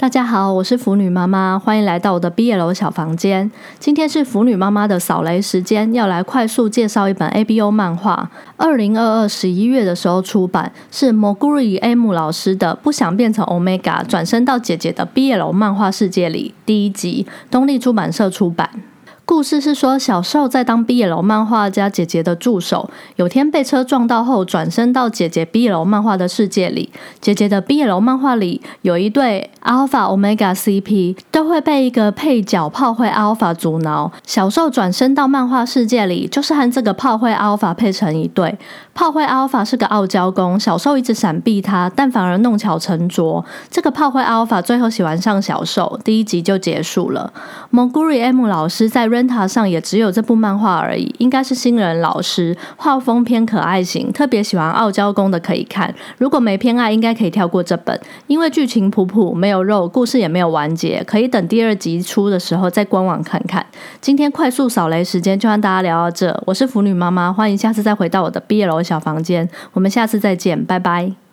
大家好，我是腐女妈妈，欢迎来到我的毕业楼小房间。今天是腐女妈妈的扫雷时间，要来快速介绍一本 ABO 漫画。二零二二十一月的时候出版，是 Moguri M 老师的《不想变成 Omega，转身到姐姐的毕业楼漫画世界里》第一集，东立出版社出版。故事是说，小受在当 B 楼漫画家姐姐的助手，有天被车撞到后，转身到姐姐 B 楼漫画的世界里。姐姐的 B 楼漫画里有一对 Alpha Omega CP，都会被一个配角炮灰 Alpha 阻挠。小受转身到漫画世界里，就是和这个炮灰 Alpha 配成一对。炮灰 Alpha 是个傲娇公，小受一直闪避他，但反而弄巧成拙。这个炮灰 Alpha 最后喜欢上小受，第一集就结束了。Moguri M 老师在瑞。Renta 上也只有这部漫画而已，应该是新人老师，画风偏可爱型，特别喜欢傲娇宫的可以看。如果没偏爱，应该可以跳过这本，因为剧情普普，没有肉，故事也没有完结，可以等第二集出的时候再官网看看。今天快速扫雷时间就和大家聊到这，我是腐女妈妈，欢迎下次再回到我的毕业楼小房间，我们下次再见，拜拜。